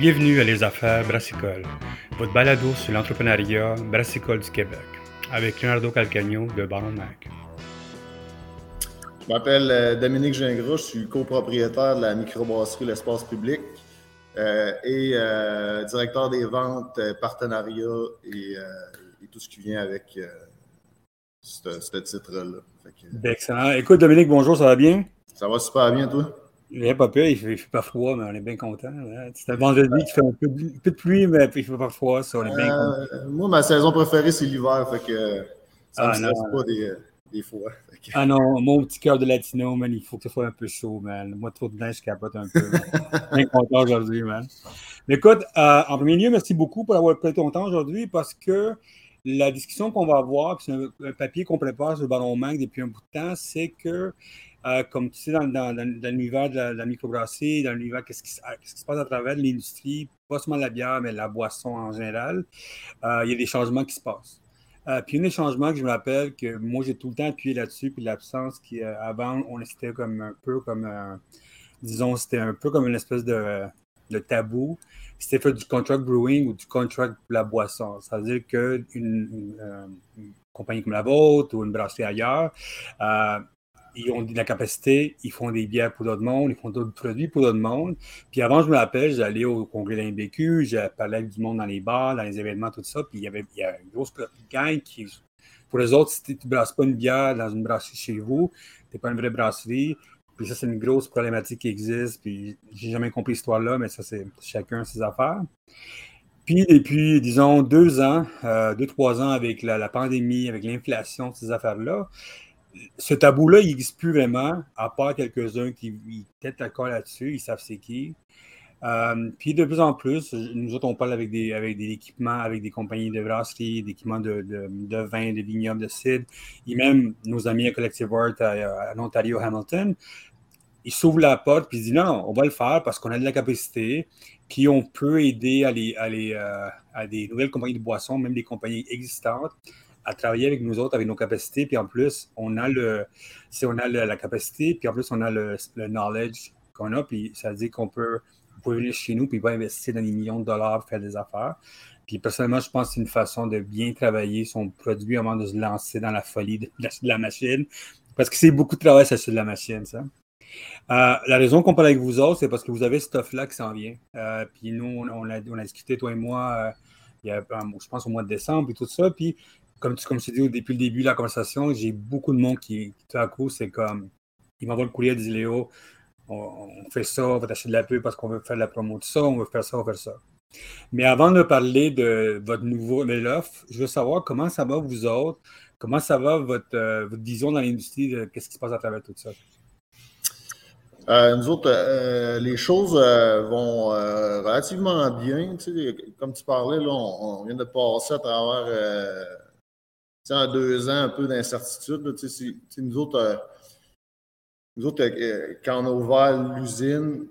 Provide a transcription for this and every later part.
Bienvenue à Les Affaires Brassicole, votre balado sur l'entrepreneuriat brassicole du Québec, avec Leonardo Calcagno de Baron Mac. Je m'appelle euh, Dominique Gingras, je suis copropriétaire de la microbrasserie L'Espace Public euh, et euh, directeur des ventes, partenariats et, tout ce qui vient avec ce, titre-là. Excellent. Écoute, Dominique, bonjour, ça va bien? Ça va super bien, toi? Il n'est pas peur, il ne fait, pas froid, mais on est bien content. Hein. C'est un vendredi qui fait un peu, de pluie, mais il ne fait pas froid, ça, on est bien euh, Moi, ma saison préférée, c'est l'hiver, fait que ça ne me ah, pas des, des fois. Ah non, mon petit cœur de latino, man, il faut que ce soit un peu chaud, man. Moi, trop de neige, je capote un peu. bien content aujourd'hui, man. Mais écoute, euh, en premier lieu, merci beaucoup pour avoir pris ton temps aujourd'hui parce que la discussion qu'on va avoir, c'est un, papier qu'on prépare sur le ballon manque depuis un bout de temps, c'est que euh, comme tu sais, dans, l'univers de la, microbrasserie, dans l'univers, qu'est-ce qui, se passe à travers l'industrie, pas seulement la bière, mais la boisson en général, euh, il y a des changements qui se passent. Euh, puis un des changements que je me rappelle que moi, j'ai tout le temps appuyé là-dessus, puis l'absence qui, avant, on était comme un peu comme, disons, c'était un peu comme une espèce de, tabou. C'était faire du contract brewing ou du contract pour la boisson. C'est-à-dire qu'une une, compagnie comme la vôtre ou une brasserie ailleurs, ils ont de la capacité, ils font des bières pour d'autres monde, ils font d'autres produits pour d'autres monde. Puis avant, je me rappelle, j'allais au congrès de l'INBQ, j'ai parlé avec du monde dans les bars, dans les événements, tout ça. Puis il y avait, une grosse gang qui, pour les autres, si tu ne brasses pas une bière dans une brasserie chez vous, tu n'es pas une vraie brasserie. Puis ça, c'est une grosse problématique qui existe. Puis j'ai jamais compris cette histoire-là, mais ça, c'est chacun ses affaires. Puis depuis, disons, deux ans, euh, deux, trois ans avec la, la pandémie, avec l'inflation, ces affaires-là, ce tabou-là, il n'existe plus vraiment, à part quelques-uns qui étaient d'accord là-dessus, ils savent c'est qui. Euh, puis de plus en plus, nous autres, on parle avec des, équipements, avec des compagnies de brasserie, d'équipements de, de, vin, de vignobles, de cidre, et même nos amis à Collective Art à, Ontario, Hamilton, ils s'ouvrent la porte puis ils disent non, on va le faire parce qu'on a de la capacité, puis on peut aider à, à, euh, à des nouvelles compagnies de boissons, même des compagnies existantes, à travailler avec nous autres, avec nos capacités. Puis en plus, on a, le, si on a la capacité, puis en plus, on a le, knowledge qu'on a. Puis ça veut dire qu'on peut, venir chez nous, puis pas investir dans des millions de dollars pour faire des affaires. Puis personnellement, je pense que c'est une façon de bien travailler son produit avant de se lancer dans la folie de, la machine. Parce que c'est beaucoup de travail, sur de la machine, ça. Euh, la raison qu'on parle avec vous autres, c'est parce que vous avez ce stuff-là qui s'en vient. Euh, puis nous, on, a, on, a, discuté, toi et moi, euh, il y a, je pense, au mois de décembre et tout ça. Puis comme tu, comme tu dis depuis le début de la conversation, j'ai beaucoup de monde qui, tout à coup, c'est comme, ils m'envoient le courrier, ils disent Léo, on, fait ça, on va t'acheter de la pub parce qu'on veut faire de la promo de ça, on veut faire ça, on veut faire ça. Mais avant de parler de votre nouveau offre, je veux savoir comment ça va vous autres, comment ça va votre, euh, votre vision dans l'industrie, qu'est-ce qui se passe à travers tout ça? Euh, nous autres, euh, les choses vont relativement bien. comme tu parlais, là, on, vient de passer à travers en deux ans, un peu d'incertitude. Nous autres, euh, nous autres euh, quand on a ouvert l'usine,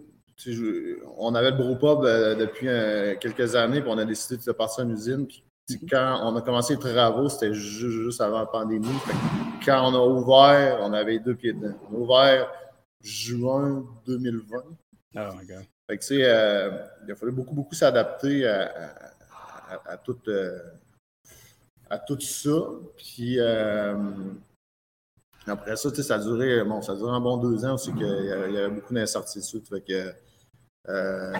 on avait le brewpub euh, depuis quelques années, puis on a décidé de partir en usine. Puis quand on a commencé les travaux, c'était juste, avant la pandémie. quand on a ouvert, on avait deux pieds dedans. On a ouvert juin 2020. Ah, oh Fait que, il a fallu beaucoup, beaucoup s'adapter à, à, toute à tout ça. Puis euh, après ça, ça a duré, bon, ça a duré un bon deux ans aussi qu'il y, avait beaucoup d'incertitudes. Fait que euh,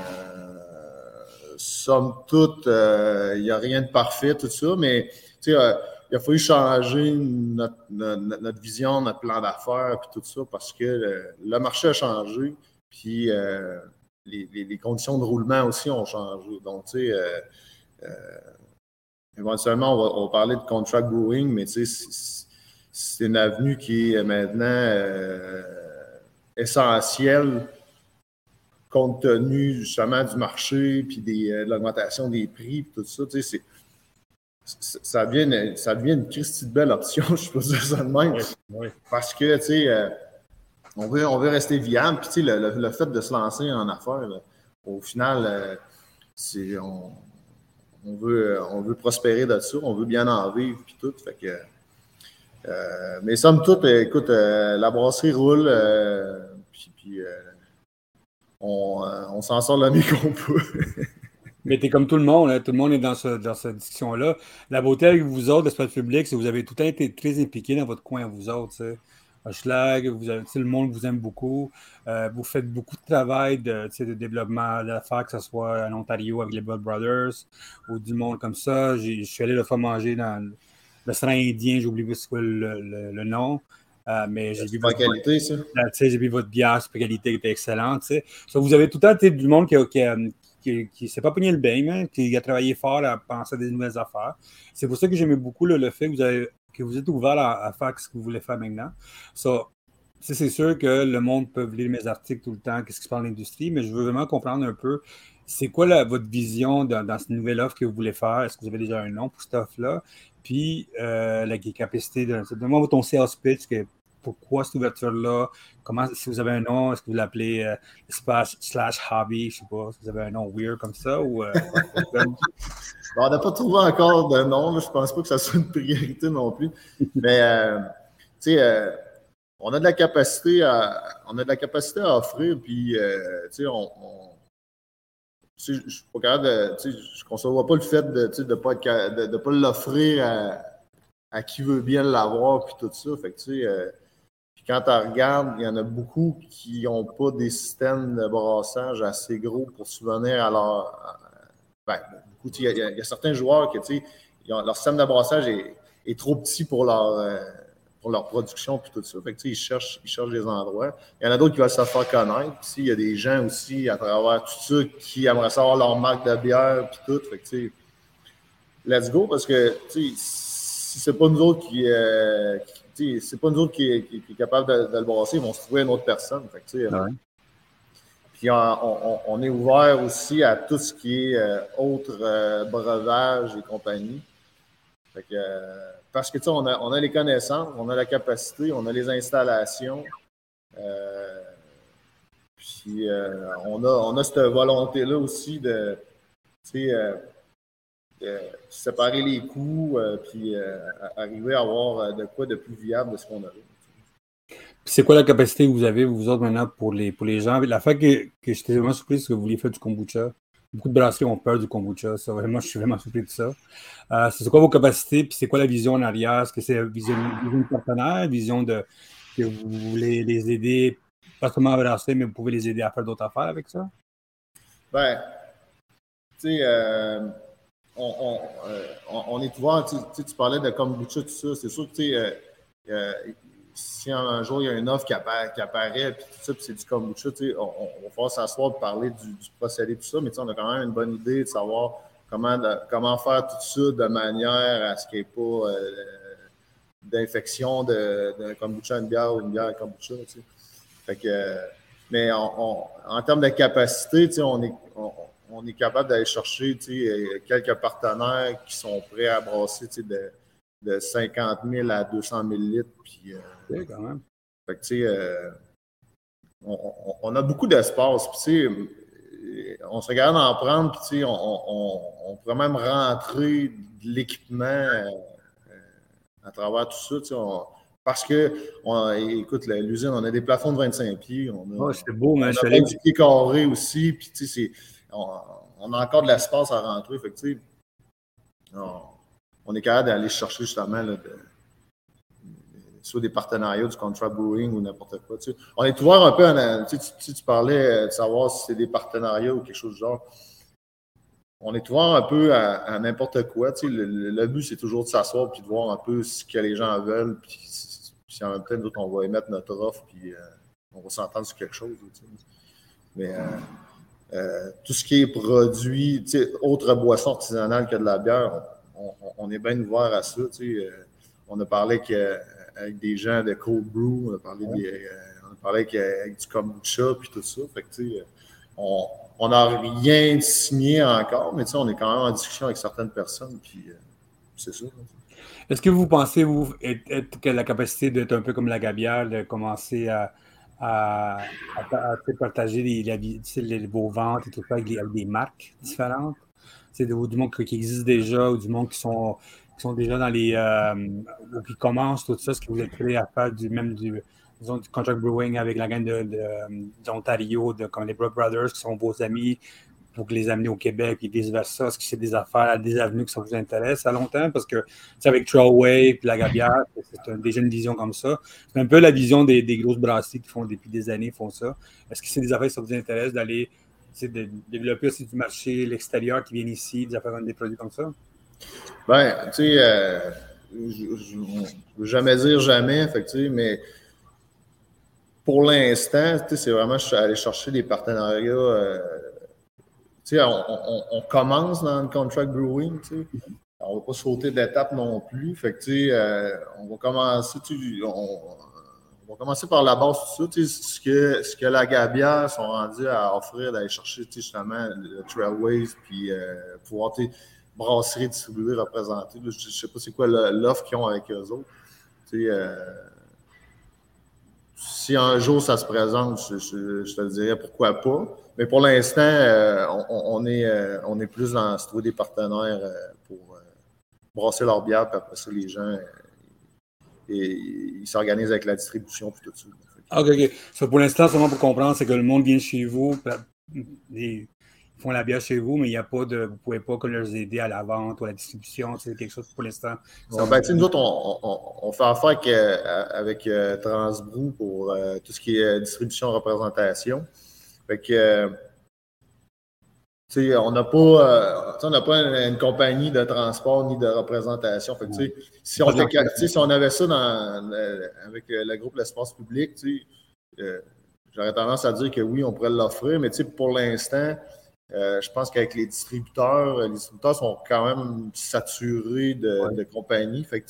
somme toute, euh, il n'y a rien de parfait, tout ça, mais il a fallu changer notre, notre, vision, notre plan d'affaires, puis tout ça, parce que le, marché a changé, puis les, les, conditions de roulement aussi ont changé. Donc, tu sais, Éventuellement, on va, parler de contract brewing, mais c'est une avenue qui est maintenant euh, essentielle compte tenu justement du marché, puis euh, de l'augmentation des prix, puis tout ça. ça devient, ça devient une Christie de belle option, je peux dire ça de même. Parce que, tu sais, euh, on, veut, on veut rester viable. Puis, le, le, fait de se lancer en affaires, au final, c'est on, on veut, euh, on veut prospérer là-dessus, on veut bien en vivre, puis tout. Fait que, euh, mais somme toute, écoute, euh, la brasserie roule, puis, on, s'en sort le mieux qu'on peut. Mais t'es comme tout le monde, hein. tout le monde est dans, ce, dans cette discussion-là. La beauté avec vous autres, l'espace public, c'est que vous avez tout le temps été très impliqués dans votre coin, vous autres. Schlag, vous avez, le monde vous aime beaucoup. Euh, vous faites beaucoup de travail de, de développement d'affaires, que ce soit en Ontario avec les Blood Brothers ou du monde comme ça. Je suis allé le fois manger dans le restaurant indien, j'ai oublié le, le, nom. Euh, mais j'ai vu, votre, qualité, ça. j'ai vu votre bière, super qualité était excellente. So, vous avez tout le temps du monde qui, qui, qui, qui s'est pas pogné le bain, hein, qui a travaillé fort à penser à des nouvelles affaires. C'est pour ça que j'aimais beaucoup le fait que vous avez que vous êtes ouvert à, faire ce que vous voulez faire maintenant. So, c'est sûr que le monde peut lire mes articles tout le temps, qu'est-ce qui se passe dans l'industrie, mais je veux vraiment comprendre un peu c'est quoi votre vision dans, cette nouvelle offre que vous voulez faire? Est-ce que vous avez déjà un nom pour cette offre-là? Puis euh, la capacité de. Donne-moi ton sales pitch, pourquoi cette ouverture-là? Comment, si vous avez un nom, est-ce que vous l'appelez euh, slash hobby? Je ne sais pas, si vous avez un nom weird comme ça ou. Euh, on n'a pas trouvé encore de nom. Je ne pense pas que ça soit une priorité non plus. Mais, euh, tu sais, on a de la capacité à, on a de la capacité à offrir, puis, tu sais, on, je ne je conçois pas le fait de ne pas, de, pas l'offrir à, à, qui veut bien l'avoir, puis tout ça. Fait que, tu sais, quand tu regardes, il y en a beaucoup qui n'ont pas des systèmes de brassage assez gros pour subvenir à leur. Ben, il, y a, certains joueurs qui, leur système de brassage est, trop petit pour leur, euh, pour leur production puis tout ça. Fait ils, cherchent, ils cherchent des endroits. Il y en a d'autres qui veulent se faire connaître. il y a des gens aussi à travers tout ça qui aimeraient savoir leur marque de bière puis tout. Fait que, let's go parce que si c'est pas nous autres qui, euh, c'est pas nous autres qui, qui, est capable de, le brasser, ils vont se trouver une autre personne. Puis on, est ouvert aussi à tout ce qui est euh, autre euh, breuvage et compagnie. Euh, parce que on a, on a les connaissances, on a la capacité, on a les installations. puis on, a, on a cette volonté-là aussi de euh, séparer les coûts, euh, puis euh, arriver à avoir de quoi de plus viable de ce qu'on a. C'est quoi la capacité que vous avez, vous autres, maintenant, pour les, pour les gens? La fois que, que j'étais vraiment surpris, c'est que vous vouliez faire du kombucha. Beaucoup de brasseries ont peur du kombucha. Ça, vraiment, je suis vraiment surpris de ça. c'est quoi vos capacités? Puis c'est quoi la vision en arrière? Est-ce que c'est une vision, de partenaire, vision de que vous voulez les aider, pas seulement à brasser, mais vous pouvez les aider à faire d'autres affaires avec ça? Ben, tu sais, euh, on, est ouvert. Tu, tu, parlais de kombucha, tout ça. C'est sûr que euh, euh, si un jour il y a une offre qui, apparaît, puis tout ça, puis c'est du kombucha, on, on, va s'asseoir et parler du, procédé, tout ça. Mais on a quand même une bonne idée de savoir comment, comment faire tout ça de manière à ce qu'il n'y ait pas d'infection d'un kombucha à une bière ou une bière à kombucha. Fait que, mais en termes de capacité, on est on est capable d'aller chercher euh, quelques partenaires qui sont prêts à brasser de, de 50 000 à 200 000 litres. Puis, euh, quand même. Fait euh, on, a beaucoup d'espace. on se regarde en prendre, puis on, on, pourrait même rentrer de l'équipement à travers tout ça. parce que, écoute, l'usine, on a des plafonds de 25 pieds. On a, oh, c'est beau, mais on a du pied carré aussi. Puis, tu sais, on, a encore de l'espace à rentrer. Fait on, est capable d'aller chercher justement soit des partenariats du contract brewing ou n'importe quoi. On est ouvert un peu, tu, tu, parlais de savoir si c'est des partenariats ou quelque chose du genre. On est ouvert un peu à, n'importe quoi. Le, but, c'est toujours de s'asseoir et de voir un peu ce que les gens veulent. Puis, si en même temps, on va émettre notre offre puis euh, on va s'entendre sur quelque chose. Mais euh, euh, tout ce qui est produit, autre boisson artisanale que de la bière, on, est bien ouvert à ça. Euh, on a parlé avec des gens de cold brew, on a parlé, euh, on a parlé avec, du kombucha puis tout ça. Fait que, on n'a rien signé encore, mais on est quand même en discussion avec certaines personnes, puis c'est ça. Est-ce que vous pensez, vous, être, que la capacité d'être un peu comme la gabière, de commencer à à, partager les, vos ventes et tout ça avec, des marques différentes. C'est du monde qui existe déjà ou du monde qui sont, qui sont déjà dans les. Euh, ou qui commencent tout ça, ce que vous êtes prêt à faire du même du, du contract brewing avec la gang d'Ontario, de, comme les Bro Brothers qui sont vos amis. Pour les amener au Québec et vice-versa? Est-ce que c'est des affaires, des avenues que ça vous intéresse à long terme? Parce que avec Trailway et la Gabière, c'est déjà une vision comme ça. C'est un peu la vision des, grosses brasseries qui font depuis des années font ça. Est-ce que c'est des affaires que ça vous intéresse d'aller de développer aussi du marché, l'extérieur qui vient ici, des affaires des produits comme ça? Ben, tu sais, euh, je ne veux jamais dire jamais, effectivement, mais pour l'instant, c'est vraiment aller chercher des partenariats. Euh, on, commence dans le contract brewing. On ne va pas sauter d'étape non plus. Fait que, euh, on va commencer. On, va commencer par la base tout ça. Ce que, ce que la Gabière sont rendus à offrir, d'aller chercher justement le Trailways, puis euh, pouvoir brasserie, distribuer, représenter. Je ne sais pas c'est quoi l'offre qu'ils ont avec eux autres. Euh, si un jour ça se présente, je, te dirais pourquoi pas. Mais pour l'instant, euh, on, est, euh, on est plus dans se trouver des partenaires pour brasser leur bière, puis après ça, les gens et, ils s'organisent avec la distribution puis tout ça. OK, OK. pour l'instant, seulement pour comprendre, c'est que le monde vient chez vous, font la bière chez vous, mais il n'y a pas de. Vous ne pouvez pas leur aider à la vente ou à la distribution. C'est quelque chose pour l'instant. ben, nous autres, on, fait affaire avec, euh, avec euh, Transbrou pour euh, tout ce qui est distribution représentation. Fait que. on n'a pas, on pas une, compagnie de transport ni de représentation. Fait que, si, on si on avait ça dans, avec le groupe L'Espace Public, j'aurais tendance à dire que oui, on pourrait l'offrir, mais pour l'instant, euh, je pense qu'avec les distributeurs, les distributeurs sont quand même saturés de, compagnies. Fait que,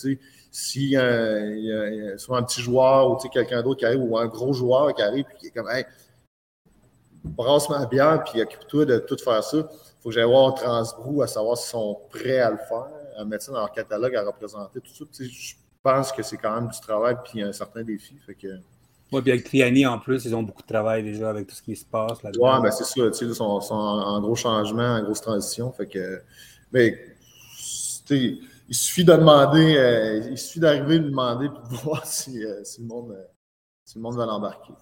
s'il y, a, soit un petit joueur ou quelqu'un d'autre qui arrive ou un gros joueur qui arrive et qui est comme Hey, brasse ma bière puis occupe-toi de tout faire ça, il faut que j'aille voir Transbrou à savoir s'ils sont prêts à le faire, à mettre ça dans leur catalogue, à représenter tout ça. Je pense que c'est quand même du travail puis un certain défi. Fait que, oui, puis avec Triani en plus, ils ont beaucoup de travail déjà avec tout ce qui se passe là Oui, ben c'est ça. Ils sont, sont en, gros changement, en grosse transition. Fait que, mais il suffit de demander, euh, il suffit d'arriver et de demander et de voir si, euh, si, le, monde, euh, si le monde va l'embarquer.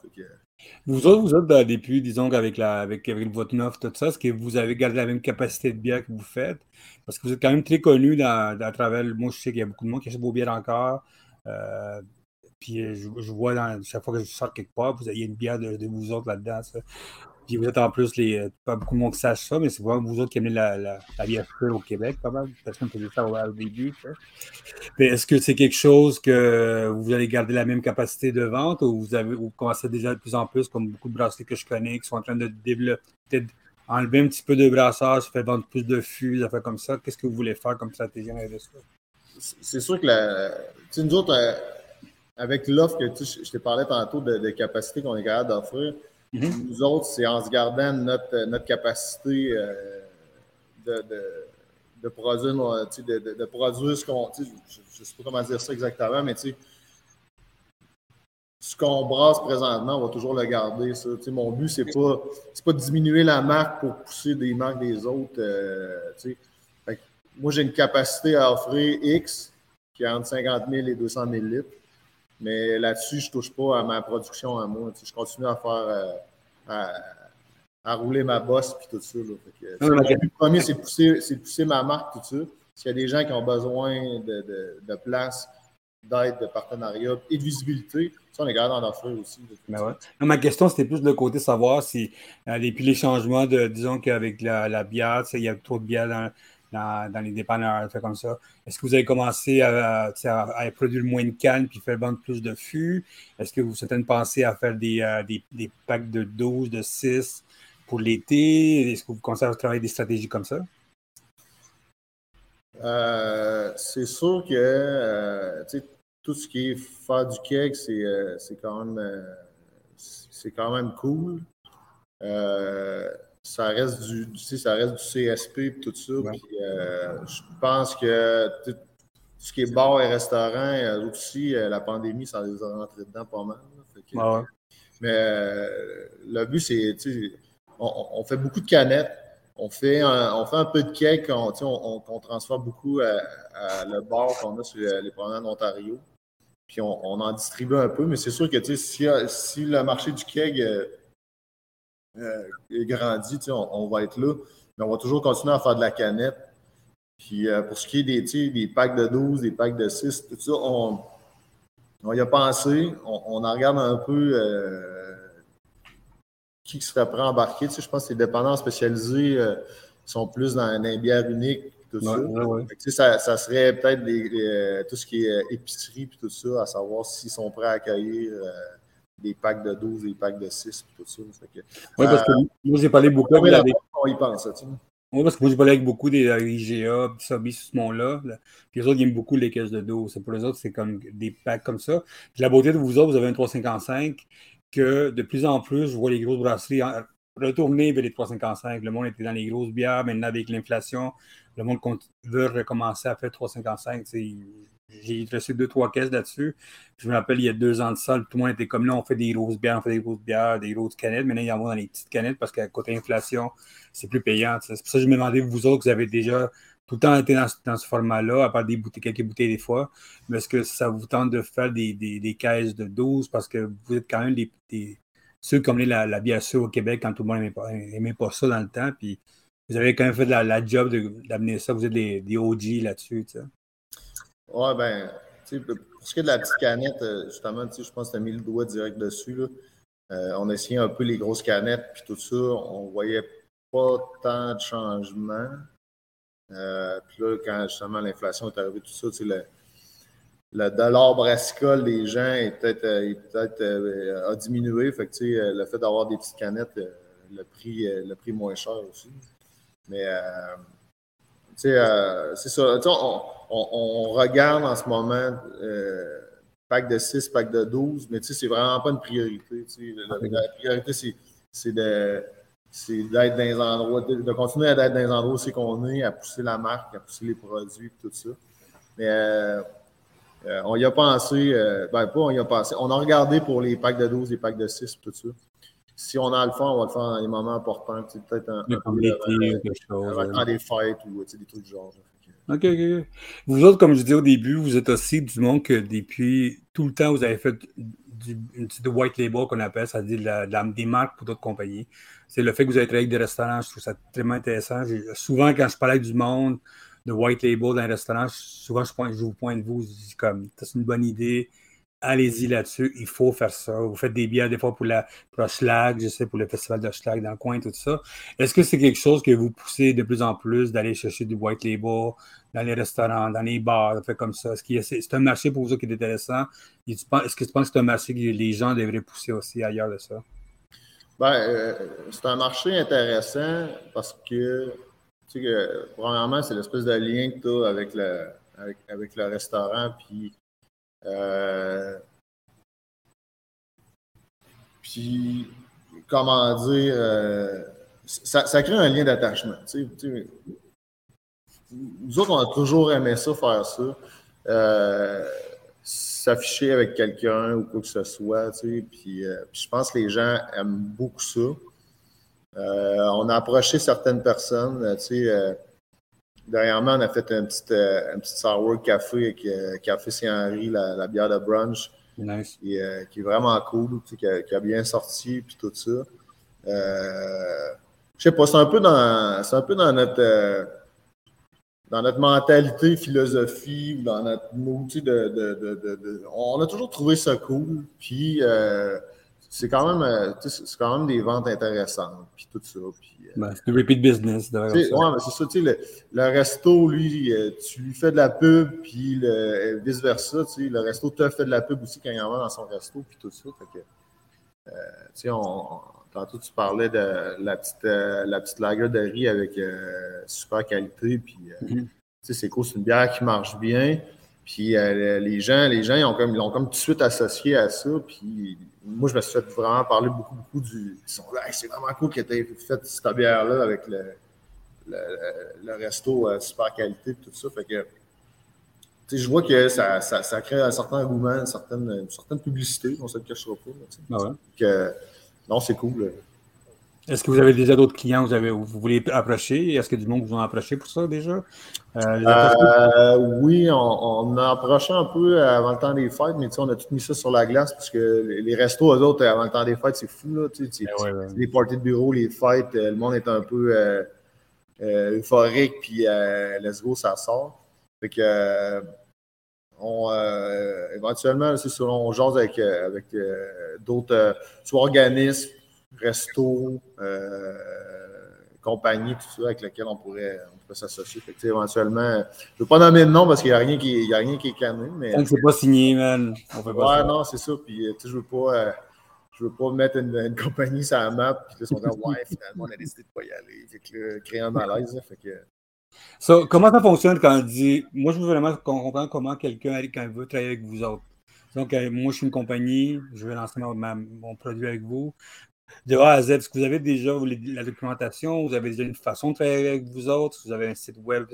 Vous autres, vous êtes depuis, disons qu'avec avec, avec votre offre, tout ça, est-ce que vous avez gardé la même capacité de bière que vous faites? Parce que vous êtes quand même très connu dans, à travers. Moi, je sais qu'il y a beaucoup de monde qui achète vos bières encore. Puis euh, je, vois dans, chaque fois que je sors quelque part, vous avez une bière de, vous autres là-dedans. Puis vous êtes en plus les. Euh, pas beaucoup de monde qui sache ça, mais c'est vraiment vous autres qui amenez la, la, bière fraîche au Québec, quand même. Personne ne faisait ça au début. Est-ce que c'est quelque chose que vous allez garder la même capacité de vente ou vous avez vous commencez déjà de plus en plus, comme beaucoup de brasseries que je connais, qui sont en train de développer, peut-être enlever un petit peu de brassage, faire vendre plus de fûts, des comme ça? Qu'est-ce que vous voulez faire comme stratégie en ça? C'est sûr que la, nous autres, euh, avec l'offre que je t'ai parlé tantôt de, de capacité qu'on est capable d'offrir, mhm. nous autres, c'est en se gardant notre, notre capacité euh, de, de, produire, de, de, produire ce qu'on. Je ne sais pas comment dire ça exactement, mais tu sais, ce qu'on brasse présentement, on va toujours le garder. Ça. mon but, c'est pas, pas de diminuer la marque pour pousser des marques des autres. Euh, moi, j'ai une capacité à offrir X qui est entre 50 000 et 200 000 litres. Mais là-dessus, je ne touche pas à ma production à moi. je continue à faire euh, à, rouler ma bosse et tout ça. le premier, c'est pousser, pousser ma marque, tout ça. S'il y a des gens qui ont besoin de, de, place, d'aide, de partenariat et de visibilité, ça, on est capable d'en offrir aussi. Ben ma question, c'était plus de côté savoir si, euh, depuis les changements de, disons qu'avec la, la bière, il y a trop de bière dans dans, les dépanneurs, fait comme ça. Est-ce que vous avez commencé à, produire moins de cannes puis faire vendre plus de fûts? Est-ce que vous une pensée à faire des, euh, des, des, packs de 12, de 6 pour l'été? Est-ce que vous commencez à travailler des stratégies comme ça? Euh, c'est sûr que euh, tout ce qui est faire du keg, c'est quand même c'est quand même cool ça reste du, ça reste du CSP et tout ça. Euh, je pense que tout ce qui est bar et restaurant, euh, aussi, euh, la pandémie, ça les a rentrés dedans pas mal. Mais le but, c'est, on, fait beaucoup de canettes. On fait un, on fait un peu de cake, on, on, transfère beaucoup à, le bar qu'on a sur les promenades d'Ontario. Puis on, en distribue un peu, mais c'est sûr que si, si le marché du keg grandit, on, on, va être là. Mais on va toujours continuer à faire de la canette. Puis pour ce qui est des, des packs de 12, des packs de 6, tout ça, on, on y a pensé. On, on en regarde un peu qui serait prêt à embarquer. Tu sais, je pense que les dépendants spécialisés euh, sont plus dans un bière unique. Tout ça. ça. serait peut-être euh, tout ce qui est euh, épicerie et tout ça, à savoir s'ils sont prêts à accueillir des packs de 12, des packs de 6 tout ça. oui, parce que moi, j'ai parlé beaucoup avec. On y pense, tu Oui, parce que moi, j'ai parlé avec beaucoup des IGA, des Sobi, ce monde-là. Puis les autres, ils aiment beaucoup les caisses de 12. Pour les autres, c'est comme des packs comme ça. Puis la beauté de vous autres, vous avez un 355 que de plus en plus, je vois les grosses brasseries retourner vers les 355. Le monde était dans les grosses bières. Maintenant, avec l'inflation, le monde veut recommencer à faire 355. J'ai reçu deux, trois caisses là-dessus. Je me rappelle, il y a deux ans de ça, tout le monde était comme là, on fait des grosses bières, on fait des grosses bières, des grosses canettes. Maintenant, ils en vont dans les petites canettes parce qu'à côté inflation, c'est plus payant. C'est pour ça que je me demandais, vous autres, vous avez déjà tout le temps été dans, ce format-là, à part des bouteilles, quelques bouteilles des fois. Mais est-ce que ça vous tente de faire des, caisses de 12 parce que vous êtes quand même des, ceux comme la, la bière au Québec quand tout le monde n'aimait pas, ça dans le temps. Puis vous avez quand même fait la, la job d'amener ça. Vous êtes des, OG là-dessus. Ouais, ben, pour ce qui est de la petite canette, euh, justement, je pense que tu as mis le doigt direct dessus. Euh, on a essayé un peu les grosses canettes, puis tout ça. On voyait pas tant de changements. Euh, puis là, quand justement l'inflation est arrivée, tout ça, le, le dollar brassicole des gens est peut-être peut a diminué. Fait que, le fait d'avoir des petites canettes, le prix, le prix moins cher aussi. Mais c'est ça. On, regarde en ce moment pack de 6, pack de 12, mais c'est vraiment pas une priorité. La, la, priorité, c'est d'être dans les endroits, de, continuer à être dans les endroits où c'est qu'on est, à pousser la marque, à pousser les produits, tout ça. Mais euh, euh, on y a pensé, euh, ben pas on y a pensé, on a regardé pour les packs de 12, les packs de 6, tout ça. Si on a le faire, on va le faire dans les moments importants, peut-être un, un comme l'été, quelque chose. Dans des fêtes ou des trucs du genre. OK, OK. Vous autres, comme je disais au début, vous êtes aussi du monde que depuis tout le temps, vous avez fait du, une petite white label qu'on appelle, c'est-à-dire des marques pour d'autres compagnies c'est le fait que vous avez travaillé avec des restaurants, je trouve ça tellement intéressant. Souvent, quand je parle avec du monde de white label dans un restaurant, souvent je vous pointe vous, je dis comme, c'est une bonne idée, allez-y là-dessus, il faut faire ça. Vous faites des bières des fois pour la, pour Schlag, je sais, pour le festival de Schlag dans le coin, tout ça. Est-ce que c'est quelque chose que vous poussez de plus en plus d'aller chercher du white label dans les restaurants, dans les bars, fait comme ça? Est-ce que c'est un marché pour vous qui est intéressant? Est-ce que tu penses que c'est un marché que les gens devraient pousser aussi ailleurs de ça? Ben, euh, c'est un marché intéressant parce que, tu sais, premièrement, c'est l'espèce de lien que tu as avec le, avec, le restaurant. Puis, puis comment dire, euh, ça, crée un lien d'attachement. Nous autres, on a toujours aimé ça, faire ça s'afficher avec quelqu'un ou quoi que ce soit. Tu sais, puis, euh, je pense que les gens aiment beaucoup ça. Euh, on a approché certaines personnes. Euh, tu sais, dernièrement, on a fait un petit, un petit sour café avec Café Saint-Henri, la, bière de brunch. Nice. Qui, qui, est vraiment cool, tu sais, qui, a, bien sorti, puis tout ça. je sais pas, c'est un peu dans, c'est un peu dans notre dans notre mentalité, philosophie, dans notre mood, de, de, de, on a toujours trouvé ça cool. Puis euh, c'est quand même euh, c'est quand même des ventes intéressantes, puis tout ça. Puis, euh, ben, c'est du repeat business. Ouais, mais c'est ça, tu sais, le, le, resto, lui, tu lui fais de la pub, puis vice-versa, tu sais, le resto te fait de la pub aussi quand il en va dans son resto, puis tout ça. Fait que, tu sais, on, tantôt tu parlais de la petite, la petite lager de riz avec super qualité, puis mm-hmm. c'est cool, c'est une bière qui marche bien. Puis les gens, les gens ils ont comme, ils l'ont comme tout de suite associé à ça. Puis moi, je me suis fait vraiment parler beaucoup, beaucoup du. Ils sont là, c'est vraiment cool que tu aies fait cette bière-là avec le, le, resto super qualité tout ça. Fait que je vois que ça, ça, ça, crée un certain engouement, une certaine, une certaine publicité, on ne se le cachera pas. Ah ouais. que, non, c'est cool. Est-ce que vous avez déjà d'autres clients que vous, avez, vous voulez approcher? Est-ce que du monde vous a approché pour ça déjà? Euh, oui, on, a approché un peu avant le temps des fêtes, mais on a tout mis ça sur la glace parce que les restos, eux autres, avant le temps des fêtes, c'est fou. Là, ben Les parties de bureau, les fêtes, le monde est un peu euh, euh, euphorique, puis let's go, ça sort. Fait que, on, éventuellement, c'est selon on jase avec, avec d'autres, soit organismes, restos, compagnies, tout ça, avec lesquels on pourrait, s'associer. éventuellement, je ne veux pas nommer de nom parce qu'il n'y a, rien qui, a rien qui est cané. Mais... On ne peut pas signer, man. On fait pas ouais, non, c'est ça. Puis, je ne veux pas. Euh, je veux pas mettre une, compagnie sur la map, puis là, ils sont ouais, finalement, on a décidé de ne pas y aller. Fait que, créer un malaise. fait que... comment ça fonctionne quand on dit. Moi, je veux vraiment comprendre comment quelqu'un, quand veut travailler avec vous autres. Donc, euh, moi, je suis une compagnie, je veux lancer mon produit avec vous de A à Z, est-ce que vous avez déjà la documentation, vous avez déjà une façon de travailler avec vous autres, vous avez un site web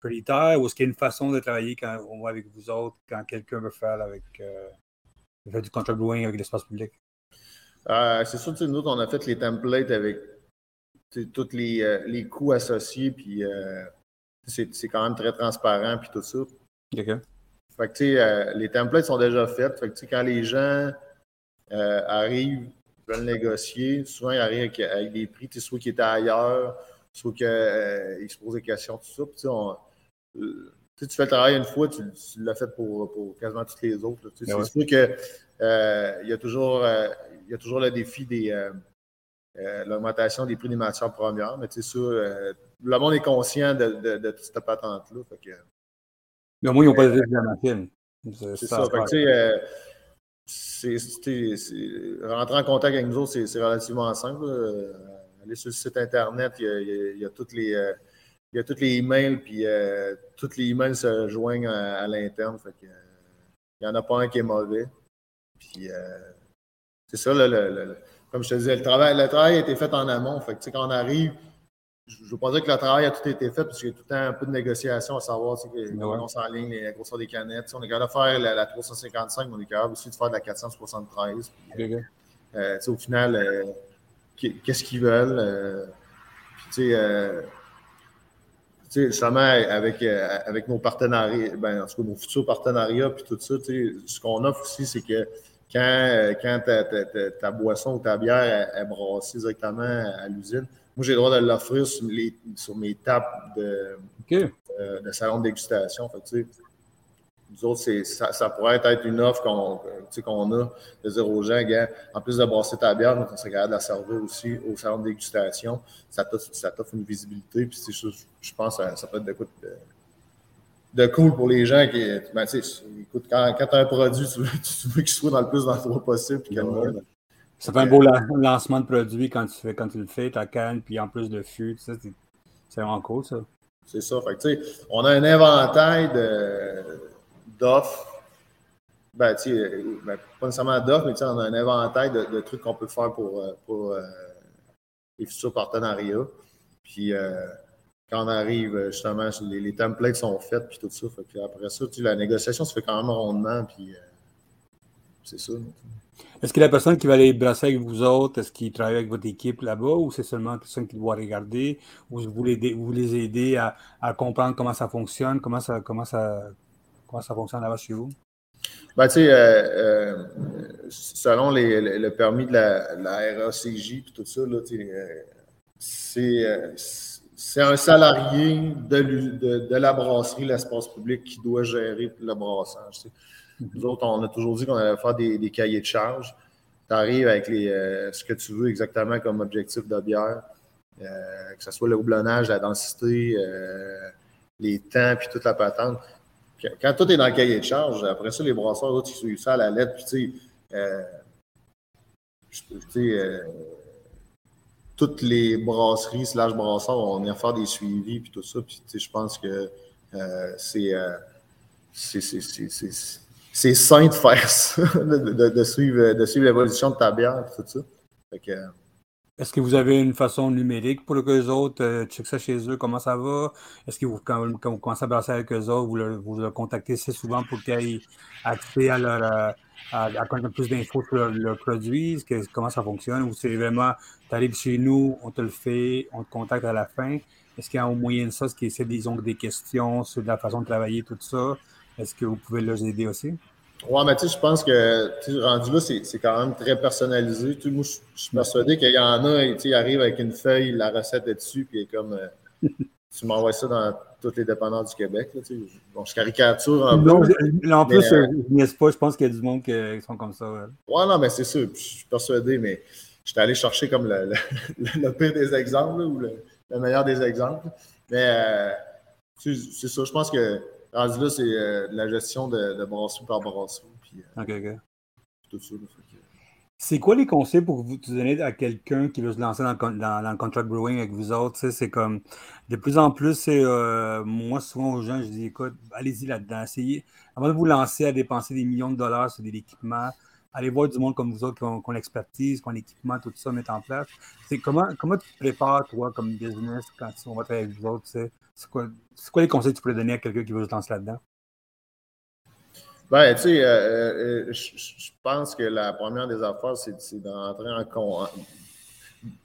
prioritaire, ou est-ce qu'il y a une façon de travailler quand on avec vous autres, quand quelqu'un veut faire avec euh, du contract growing avec l'espace public? Euh, c'est sûr, nous, on a fait les templates avec tous les, euh, les, coûts associés, puis c'est quand même très transparent, puis tout ça. OK. Fait que, les templates sont déjà faits. Fait que, quand les gens arrivent veulent négocier. Souvent, ils arrivent avec, des prix, soit qui étaient ailleurs, soit qu'ils euh, se posent des questions, tout ça. Euh, tu fais le travail une fois, tu, l'as fait pour, pour, quasiment toutes les autres. C'est sûr qu'il euh, y, a toujours, y a toujours le défi des l'augmentation des prix des matières premières, mais tu sais, ça, le monde est conscient de, de, de toute cette patente-là. Mais au moins, ils n'ont pas de la machine. C'est ça. ça rentrer en contact avec nous autres, c'est, relativement simple. Euh, aller sur le site Internet, il y a, toutes les. Euh, il y a tous les emails, puis euh, tous les emails se joignent à, l'interne. il n'y en a pas un qui est mauvais. Puis c'est ça, comme je te disais, le travail, le travail a été fait en amont. Fait que, quand on arrive, je ne veux pas dire que le travail a tout été fait, parce qu'il y a tout le temps un peu de négociation à savoir comment on s'enligne, les grosseurs des canettes. on est capable de faire la, 355, mais on est capable aussi de faire de la 473. Euh, au final, euh, qu'est-ce qu'ils veulent? Euh, puis, tu sais, justement, avec, avec nos partenariats, ben, en tout cas, nos futurs partenariats, puis tout ça, ce qu'on offre aussi, c'est que quand, quand ta, boisson ou ta bière est brassée directement à l'usine, moi, j'ai le droit de l'offrir sur, sur, mes tables de, euh, de salon de dégustation. Fait, nous autres, ça, ça, pourrait être une offre qu'on qu'on a de dire aux gens, en plus de brasser ta bière, on serait capable de la servir aussi au salon de dégustation. Ça t'offre une visibilité. Puis je, je pense que ça, peut être de, de, de cool pour les gens qui. Ben, écoute, quand, quand tu as un produit, tu veux, qu'il soit dans le plus d'endroits possible. Puis ça fait un beau lancement de produit quand tu, fais, quand tu le fais, ta canne, puis en plus de fût, c'est vraiment cool ça. C'est ça. Fait on a un inventaire d'offres. Ben, ben, pas nécessairement d'offres, mais on a un inventaire de, trucs qu'on peut faire pour, euh, pour euh, les futurs partenariats. Puis euh, quand on arrive, justement, les, les, templates sont faits, puis tout ça. Fait après ça, la négociation se fait quand même rondement, puis c'est ça. Est-ce que la personne qui va aller brasser avec vous autres, est-ce qu'il travaille avec votre équipe là-bas ou c'est seulement la personne qui doit regarder? Ou vous les, vous les aider à, comprendre comment ça fonctionne, comment ça, comment ça, comment ça fonctionne là-bas chez vous? Ben, tu sais, euh, euh, selon le, permis de la, RACJ et tout ça, euh, c'est un salarié de, la brasserie, l'espace public, qui doit gérer le brassage. Nous autres, on a toujours dit qu'on allait faire des, cahiers de charges. Tu arrives avec les, euh, ce que tu veux exactement comme objectif de bière, euh, que ce soit le houblonnage, la densité, euh, les temps, puis toute la patente. Quand tout est dans le cahier de charges, après ça, les brasseurs, ils suivent ça à la lettre. Puis, tu sais, toutes les brasseries slash brasseurs, on vient faire des suivis, puis tout ça. Puis, je pense que c'est c'est sain de faire ça, de, suivre, de suivre l'évolution de ta bière et tout ça. Euh, Est-ce que vous avez une façon numérique pour que les autres euh, checkent ça chez eux, comment ça va? Est-ce que vous, quand, vous commencez à brasser avec eux autres, vous, le, vous le contactez assez souvent pour qu'ils aient accès à leur, euh, à, connaître plus d'infos sur le, produit, comment ça fonctionne, ou c'est vraiment, tu arrives chez nous, on te le fait, on te contacte à la fin. Est-ce qu'il y a un moyen de ça, ce qui est, disons, des questions sur la façon de travailler, tout ça? Est-ce que vous pouvez les aider aussi? Oui, mais tu sais, je pense que rendu là, c'est quand même très personnalisé. moi, je, suis persuadé qu'il y en a, ils arrivent avec une feuille, la recette est dessus, puis comme euh, tu m'envoies ça dans toutes les dépendances du Québec. Là, bon, je caricature un non, peu. en plus, euh, je pas, je pense qu'il y a du monde qui, sont comme ça. Ouais, ouais non, mais c'est sûr. Je suis persuadé, mais j'étais allé chercher comme le, le, pire des exemples ou le, meilleur des exemples. Mais euh, c'est ça, je pense que rendu là, c'est euh, la gestion de, de par brasserie. Puis, euh, OK, OK. Tout ça. C'est quoi les conseils pour vous donner à quelqu'un qui veut se lancer dans, le contract brewing avec vous autres? C'est comme de plus en plus, c'est euh, moi souvent aux gens, je dis écoute, allez-y là-dedans, essayez. Avant de vous lancer à dépenser des millions de dollars sur des équipements, allez voir du monde comme vous autres qui ont, l'expertise, qui ont l'équipement, tout ça, mettre en place. C'est comment, comment tu te prépares, toi, comme business, quand on va travailler avec vous autres? C'est quoi, quoi les conseils que tu pourrais donner à quelqu'un qui veut se lancer là-dedans? Ben, tu sais, euh, euh, je pense que la première des affaires, c'est de rentrer en,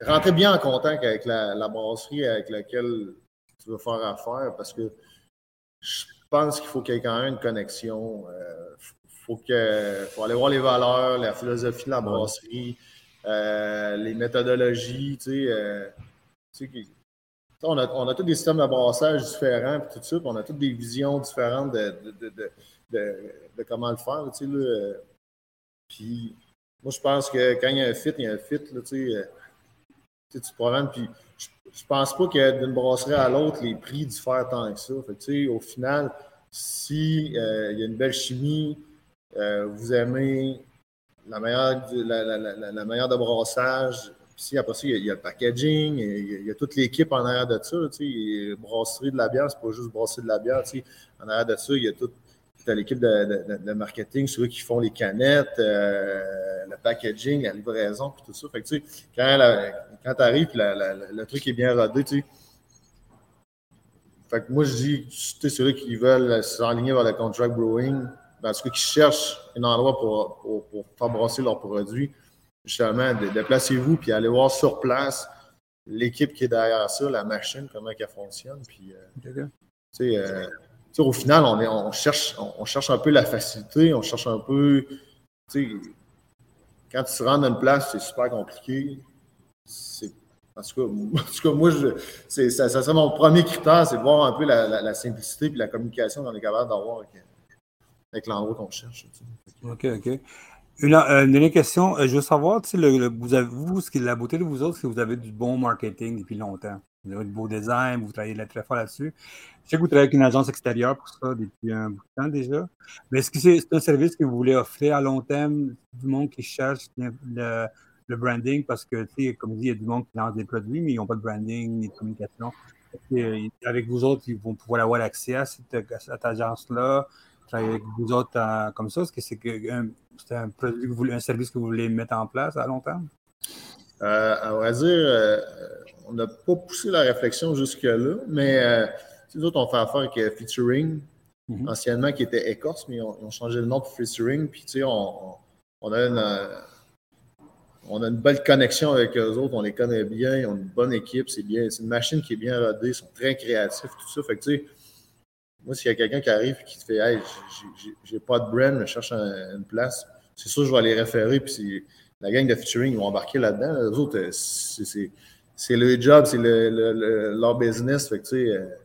rentrer bien en contact avec la, brasserie avec laquelle tu veux faire affaire parce que je pense qu'il faut qu'il y ait quand même une connexion. Euh, que, faut aller voir les valeurs, la philosophie de la brasserie, les méthodologies, tu sais. on, a, on a tous des systèmes de brassage différents, puis tout ça, puis on a toutes des visions différentes de, de, comment le faire. Tu sais, là, euh, puis moi, je pense que quand il y a un fit, il y a un fit. Là, tu, sais, euh, tu promènes, puis je, je pense pas que d'une brasserie à l'autre, les prix diffèrent tant que ça. Fait tu sais, au final, si euh, il y a une belle chimie, vous aimez la meilleure, la, de brassage, puis après ça, il y, a, le packaging, il y a, toute l'équipe en arrière de ça. Tu brasserie de la bière, c'est pas juste brasser de la bière. Tu en arrière de ça, il y a tout l'équipe de, marketing, ceux qui font les canettes, euh, le packaging, la livraison, puis tout ça. Quand, tu arrives, le truc est bien rodé, moi, je dis, tu sais, ceux qui veulent s'enligner vers le contract brewing, ben, ceux qui cherchent un endroit pour, pour, faire brasser leurs produits, justement, déplacez-vous puis allez voir sur place l'équipe qui est derrière ça, la machine, comment elle fonctionne. Puis, euh, euh, au final, on, est, on, cherche, on, cherche un peu la facilité, on cherche un peu. Quand tu te rends dans une place, c'est super compliqué. En tout, cas, moi, je, ça, ça serait mon premier critère, c'est de voir un peu la, simplicité et la communication qu'on est capable d'avoir avec, l'endroit qu'on cherche. OK, OK. Une, dernière question. Euh, je veux savoir, le, vous, avez, vous, ce qui est la beauté de vous autres, c'est que vous avez du bon marketing depuis longtemps. Vous avez du beau design, vous travaillez très fort là-dessus. Je sais que vous travaillez avec une agence extérieure pour ça depuis un bout de temps déjà. Mais est-ce que c'est un service que vous voulez offrir à long terme du monde qui cherche le, branding? Parce que, comme je dis, il y a du monde qui lance des produits, mais ils n'ont pas de branding ni de communication. Euh, avec vous autres, ils vont pouvoir avoir accès à cette, agence-là, travailler avec vous autres comme ça? Est-ce que c'est un, un, produit que un service que vous voulez mettre en place à long terme? Euh, à vrai dire, euh, on n'a pas poussé la réflexion jusque-là, mais nous autres, on fait affaire avec euh, Featuring, mhm. anciennement qui était Écorce, mais on, a changé le nom pour Featuring. Puis, tu sais, on, a une, euh, on a une belle connexion avec eux autres, on les connaît bien, ils ont une bonne équipe, c'est bien, c'est une machine qui est bien rodée, ils sont très créatifs, tout ça. Fait que, tu sais, moi, s'il y a quelqu'un qui arrive et qui te fait Hey, j'ai pas de brand, mais je cherche une place, c'est sûr, je vais les référer. Puis la gang de featuring, ils vont embarquer là-dedans. Les autres, euh, c'est le job, c'est le, leur business. Fait que, tu sais,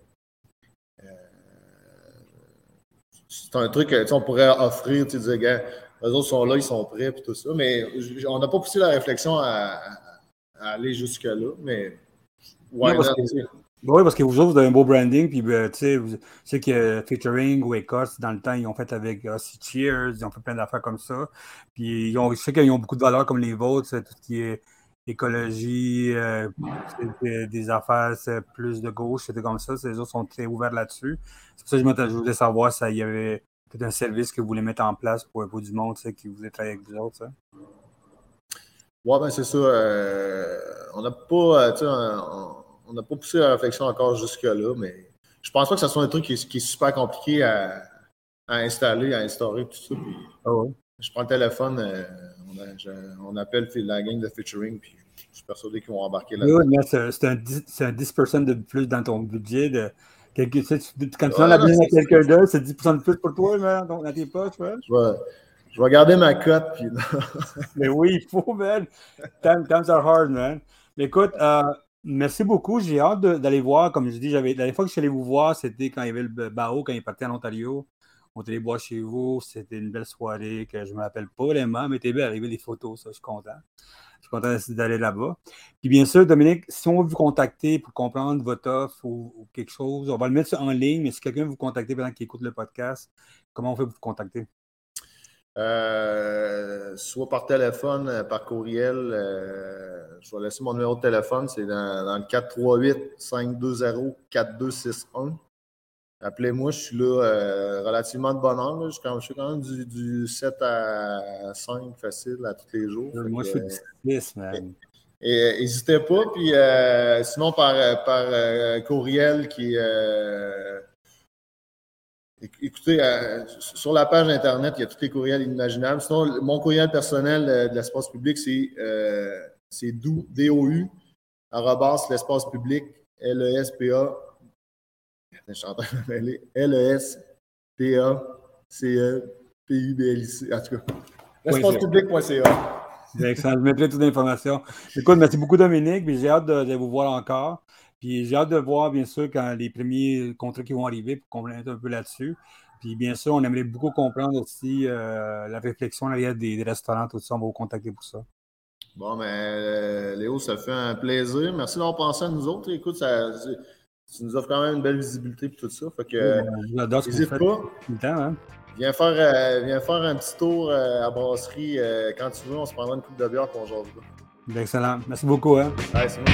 c'est un truc qu'on pourrait offrir, tu sais, gars, les autres sont là, ils sont prêts, puis tout ça. Mais on n'a pas poussé la réflexion à, aller jusque-là, mais ouais, que, oui, parce que vous autres, vous avez un beau branding, puis ben, tu sais, vous savez que featuring ou Ecos, dans le temps, ils ont fait avec Aussie Cheers, ils ont fait plein d'affaires comme ça. Puis ils ont, je sais qu'ils ont beaucoup de valeurs comme les vôtres, tout ce qui est écologie, euh, des affaires plus de gauche, c'était comme ça. Les autres sont très ouverts là-dessus. C'est pour ça que je, voulais savoir s'il y avait peut-être un service que vous voulez mettre en place pour, pour du monde qui voulait travailler avec vous autres. Ça. Ouais, ben c'est ça. Euh, on n'a pas, euh, on n'a pas poussé la réflexion encore jusque-là, mais je pense pas que ce soit un truc qui est, super compliqué à, installer, à instaurer, tout ça. Ah ouais. je prends le téléphone, euh, on, appelle la gang de featuring, puis je suis persuadé qu'ils vont embarquer là-dedans. Oui, mais c'est un, 10, un 10 de plus dans ton budget. De, quelque, tu quand tu donnes la à quelqu'un d'autre, c'est 10 de plus pour toi, man, dans tes poches, man. Je vais, garder ma cote. Puis... mais oui, il faut, man. Times, are hard, man. Mais écoute, euh, merci beaucoup. J'ai hâte d'aller voir. Comme je dis, la dernière fois que je suis allé vous voir, c'était quand il y avait le Bao, quand il partait en Ontario. On était allé boire chez vous. C'était une belle soirée que je ne me rappelle pas vraiment, mais t'es bien arrivé les photos, ça, je suis content. Je suis content d'aller là-bas. Puis bien sûr, Dominique, si on veut vous contacter pour comprendre votre offre ou, quelque chose, on va le mettre en ligne, mais si quelqu'un veut vous contacter pendant qu'il écoute le podcast, comment on fait pour vous contacter? Euh, soit par téléphone, euh, par courriel. Euh, je vais laisser mon numéro de téléphone, c'est dans, dans, le 438-520-4261. Appelez-moi, je suis là euh, relativement de bonne heure. Je, suis quand même du, 7 à 5 facile à tous les jours. Moi, je suis du 10, man. Et n'hésitez pas. Puis sinon, par, par courriel qui Écoutez, sur la page Internet, il y a tous les courriels imaginables. Sinon, mon courriel personnel de l'espace public, c'est c'est DOU, D-O-U, l'espace public, L-E-S-P-A, je suis en train de L-E-S-P-A-C-E-P-I-B-L-I-C. En tout cas, l'espacepublic.ca. Excellent. Je mettrai toute l'information. Écoute, merci beaucoup, Dominique. J'ai hâte de, vous voir encore. Puis j'ai hâte de voir, bien sûr, quand les premiers contrats qui vont arriver pour compléter un peu là-dessus. Puis bien sûr, on aimerait beaucoup comprendre aussi euh, la réflexion derrière des, des, restaurants, tout ça. On va vous contacter pour ça. Bon, mais euh, Léo, ça fait un plaisir. Merci d'avoir pensé à nous autres. Écoute, ça, tu nous offres quand même une belle visibilité et tout ça. Fait que, n'hésite pas. Hein. Viens faire, euh, viens faire un petit tour euh, à brasserie euh, quand tu veux. On se prendra une coupe de bière pour aujourd'hui. Excellent. Merci beaucoup. Hein. Ouais, c'est bon,